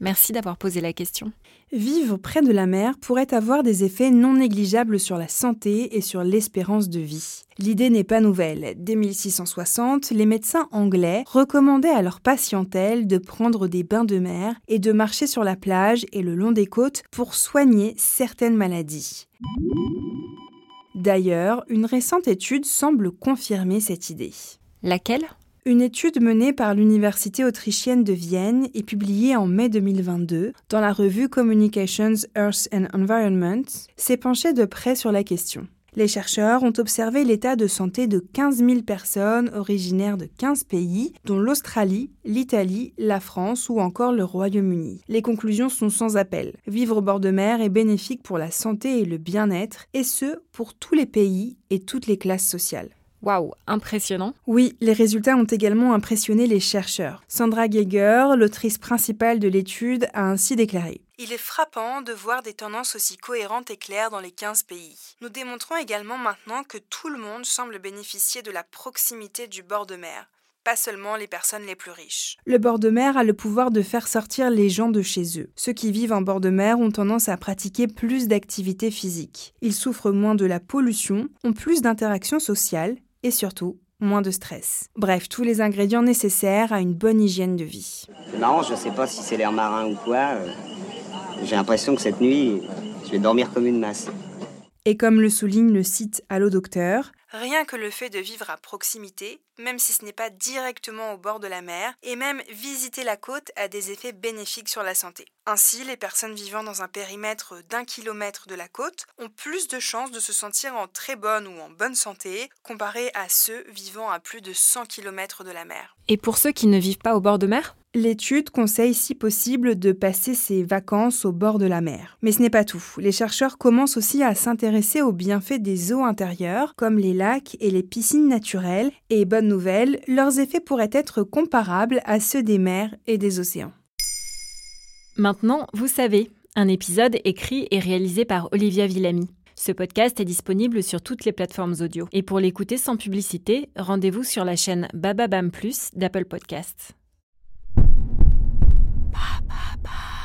Merci d'avoir posé la question. Vivre près de la mer pourrait avoir des effets non négligeables sur la santé et sur l'espérance de vie. L'idée n'est pas nouvelle. Dès 1660, les médecins anglais recommandaient à leur patientèle de prendre des bains de mer et de marcher sur la plage et le long des côtes pour soigner certaines maladies. D'ailleurs, une récente étude semble confirmer cette idée. Laquelle? Une étude menée par l'Université autrichienne de Vienne et publiée en mai 2022 dans la revue Communications, Earth and Environment s'est penchée de près sur la question. Les chercheurs ont observé l'état de santé de 15 000 personnes originaires de 15 pays, dont l'Australie, l'Italie, la France ou encore le Royaume-Uni. Les conclusions sont sans appel. Vivre au bord de mer est bénéfique pour la santé et le bien-être, et ce, pour tous les pays et toutes les classes sociales. Waouh, impressionnant. Oui, les résultats ont également impressionné les chercheurs. Sandra Geiger, l'autrice principale de l'étude, a ainsi déclaré il est frappant de voir des tendances aussi cohérentes et claires dans les 15 pays. Nous démontrons également maintenant que tout le monde semble bénéficier de la proximité du bord de mer pas seulement les personnes les plus riches. Le bord de mer a le pouvoir de faire sortir les gens de chez eux. Ceux qui vivent en bord de mer ont tendance à pratiquer plus d'activités physiques. Ils souffrent moins de la pollution, ont plus d'interactions sociales et surtout moins de stress. Bref, tous les ingrédients nécessaires à une bonne hygiène de vie. Non, je sais pas si c'est l'air marin ou quoi. Euh, j'ai l'impression que cette nuit, je vais dormir comme une masse. Et comme le souligne le site Allo Docteur, rien que le fait de vivre à proximité, même si ce n'est pas directement au bord de la mer, et même visiter la côte a des effets bénéfiques sur la santé. Ainsi, les personnes vivant dans un périmètre d'un kilomètre de la côte ont plus de chances de se sentir en très bonne ou en bonne santé comparé à ceux vivant à plus de 100 km de la mer. Et pour ceux qui ne vivent pas au bord de mer? L'étude conseille si possible de passer ses vacances au bord de la mer. Mais ce n'est pas tout. Les chercheurs commencent aussi à s'intéresser aux bienfaits des eaux intérieures, comme les lacs et les piscines naturelles, et bonne nouvelle, leurs effets pourraient être comparables à ceux des mers et des océans. Maintenant, vous savez, un épisode écrit et réalisé par Olivia Villamy. Ce podcast est disponible sur toutes les plateformes audio. Et pour l'écouter sans publicité, rendez-vous sur la chaîne Bababam Plus d'Apple Podcasts. Bye.